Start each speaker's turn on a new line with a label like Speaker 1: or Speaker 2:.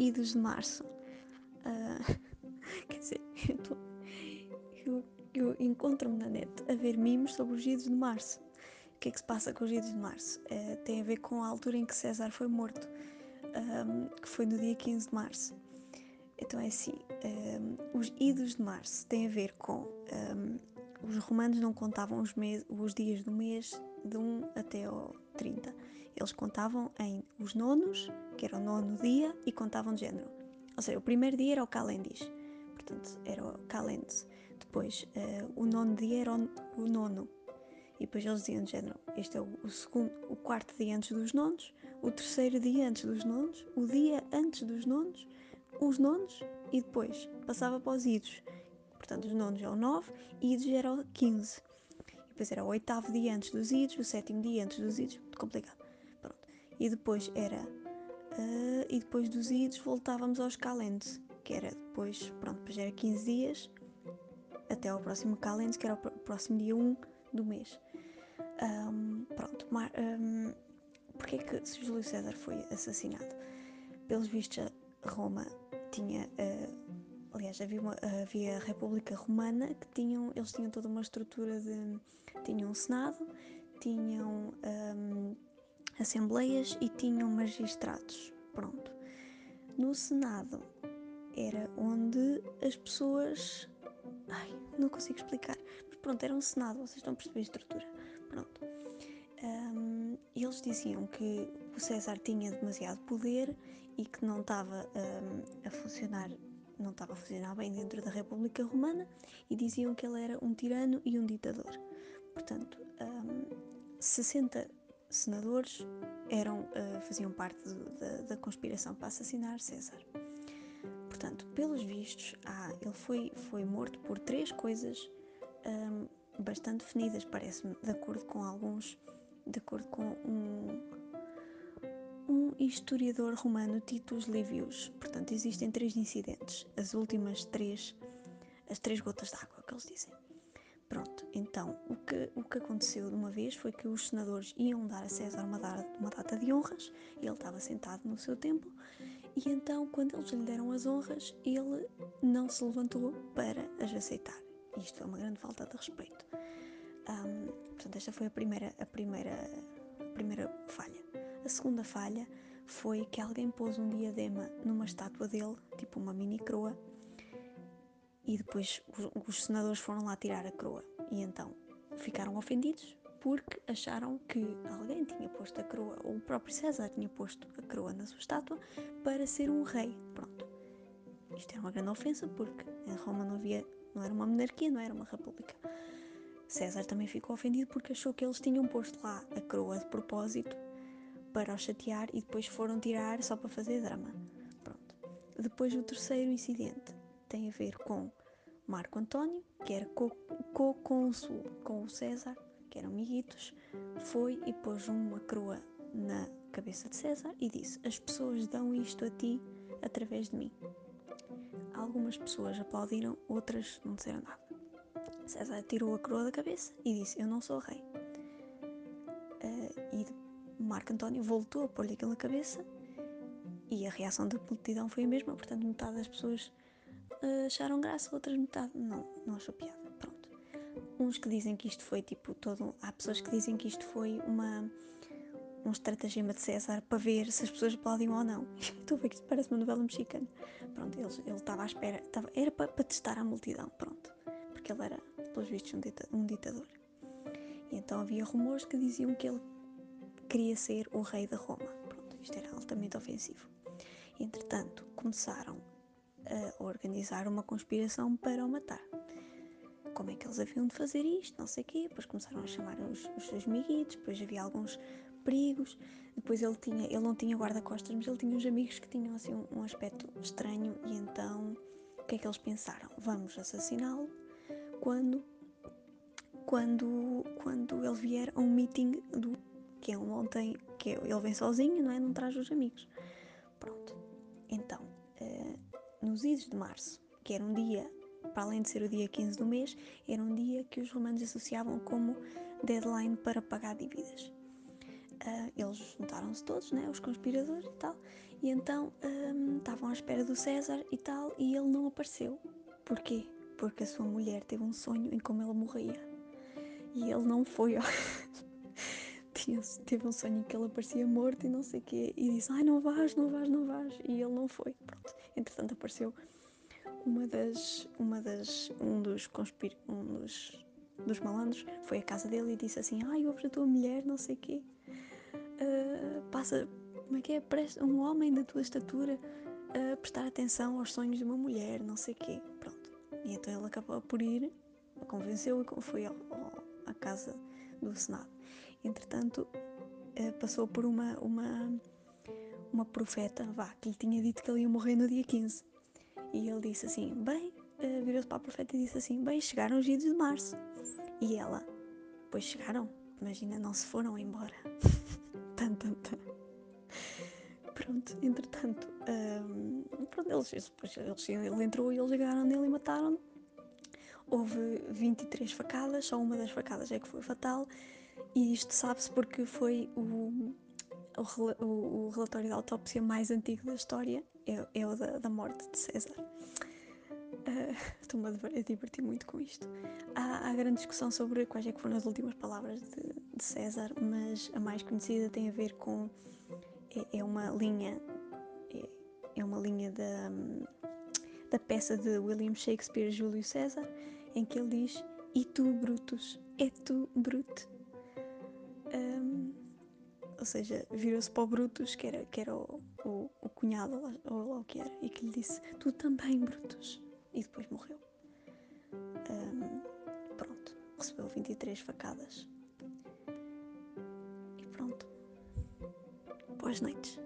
Speaker 1: idos de março. Uh, quer dizer, eu, tô, eu, eu encontro-me na net a ver mimos sobre os idos de março. O que é que se passa com os idos de março? Uh, tem a ver com a altura em que César foi morto, um, que foi no dia 15 de março. Então é assim, um, os idos de março têm a ver com um, os romanos não contavam os, os dias do mês de 1 até ao 30. Eles contavam em os nonos, que era o nono dia, e contavam de género. Ou seja, o primeiro dia era o calendis, portanto, era o calends. Depois, uh, o nono dia era o, o, nono. E depois eles diziam de género, este é o, o, segundo, o quarto dia antes dos nonos, o terceiro dia antes dos nonos, o dia antes dos nonos, os nonos, e depois passava para os idos. Portanto, os nonos é o 9 e idos era o 15. Depois era o oitavo dia antes dos idos, o sétimo dia antes dos idos, muito complicado. Pronto. E depois era. Uh, e depois dos idos voltávamos aos calendes, que era depois, pronto, depois era 15 dias até ao próximo calendes, que era o próximo dia 1 do mês. Um, pronto, mar, um, porque é que Júlio César foi assassinado? Pelos vistos, Roma tinha uh, aliás, havia, uma, havia a República Romana que tinham, eles tinham toda uma estrutura de. tinham um Senado, tinham um, assembleias e tinham magistrados. Pronto. No Senado era onde as pessoas. Ai, não consigo explicar. Mas pronto, era um Senado, vocês estão a perceber a estrutura. Pronto. Um, eles diziam que o César tinha demasiado poder e que não estava um, a funcionar não estava a funcionar bem dentro da República Romana e diziam que ele era um tirano e um ditador. Portanto, um, 60 senadores eram, uh, faziam parte do, da, da, conspiração para assassinar César. Portanto, pelos vistos, ah, ele foi, foi morto por três coisas um, bastante definidas, parece-me, de acordo com alguns, de acordo com um, historiador romano, Titus Livius. Portanto, existem três incidentes, as últimas três, as três gotas d'água que eles dizem. Pronto, então o que, o que aconteceu de uma vez foi que os senadores iam dar a César uma data, uma data de honras, ele estava sentado no seu templo, e então, quando eles lhe deram as honras, ele não se levantou para as aceitar. Isto foi uma grande falta de respeito. Um, portanto, esta foi a primeira, a primeira, a primeira falha. A segunda falha foi que alguém pôs um diadema numa estátua dele, tipo uma mini coroa, e depois os, senadores foram lá tirar a coroa. E então ficaram ofendidos porque acharam que alguém tinha posto a coroa, ou o próprio César tinha posto a coroa na sua estátua para ser um rei. Pronto. Isto era uma grande ofensa porque em Roma não havia, não era uma monarquia, não era uma república. César também ficou ofendido porque achou que eles tinham posto lá a coroa de propósito para o chatear e depois foram tirar só para fazer drama. Pronto. Depois o terceiro incidente tem a ver com Marco António, que era co-cônsul co com o César, que eram amiguitos, foi e pôs uma coroa na cabeça de César e disse: As pessoas dão isto a ti através de mim. Algumas pessoas aplaudiram, outras não disseram nada. César tirou a coroa da cabeça e disse: Eu não sou rei. Marco António voltou a pôr-lhe aquilo na cabeça e a reação da multidão foi a mesma, portanto, metade das pessoas uh, acharam graça, outras metade não, não achou piada. Pronto. Uns que dizem que isto foi tipo todo. Há pessoas que dizem que isto foi uma um estratagema de César para ver se as pessoas aplaudiam ou não. Estou a ver que isto parece uma novela mexicana. Pronto, ele, estava à espera, estava, era para, para, testar a multidão, pronto. Porque ele era, pelos vistos, um, dita, um ditador. E então havia rumores que diziam que ele queria ser o rei de Roma. Pronto, isto era altamente ofensivo. Entretanto, começaram a organizar uma conspiração para o matar. Como é que eles haviam de fazer isto? Não sei o quê. Depois começaram a chamar os, os seus amiguitos, depois havia alguns perigos. Depois ele, tinha, ele não tinha guarda-costas, mas ele tinha uns amigos que tinham assim um, um aspecto estranho. E então, o que é que eles pensaram? Vamos assassiná-lo quando, quando, quando ele vier a um meeting do que é um ontem, que ele vem sozinho, não é? Não traz os amigos. Pronto. Então, uh, nos idos de março, que era um dia, para além de ser o dia 15 do mês, era um dia que os romanos associavam como deadline para pagar dívidas. uh, eles juntaram-se todos, né, os conspiradores e tal, e então um, estavam à espera do César e tal, e ele não apareceu. Porquê? Porque a sua mulher teve um sonho em como ele morria. E ele não foi. Tinha, teve um sonho em que ele aparecia morto e não sei o quê. E disse: Ai, não vais, não vais, não vais. E ele não foi. Pronto. Entretanto, apareceu uma das. Uma das um dos conspir, um dos, dos malandros foi à casa dele e disse assim: Ai, ouves a tua mulher, não sei o quê. Uh, passa. Como é que é? Um homem da tua estatura a prestar atenção aos sonhos de uma mulher, não sei o quê. Pronto. E então ele acabou por ir, convenceu e foi à casa do Senado. Entretanto, uh, passou por uma, uma, uma profeta, vá, que lhe tinha dito que ele ia morrer no dia 15. E ele disse assim: Bem, uh, virou-se para a profeta e disse assim: Bem, chegaram os idos de março. E ela: Pois chegaram, imagina, não se foram embora. tan. Pronto, entretanto, um, pronto, eles, depois, eles, ele entrou e eles chegaram nele e mataram-no. Houve 23 facadas, só uma das facadas é que foi fatal, e isto sabe-se porque foi o, o, o, relatório de autópsia mais antigo da história, é, é o da, da morte de César. Uh, Estou-me a divertir muito com isto. Há, há, grande discussão sobre quais é foram as últimas palavras de, de César, mas a mais conhecida tem a ver com é, é uma linha é, é, uma linha da, da peça de William Shakespeare Júlio César em que ele diz e tu Brutus é tu Brute um, ou seja, virou-se para o Brutus, que era, que era o, o, o cunhado, ou lá o que era, e que lhe disse: Tu também, Brutus. E depois morreu. Um, pronto, recebeu 23 facadas. E pronto. Boas noites.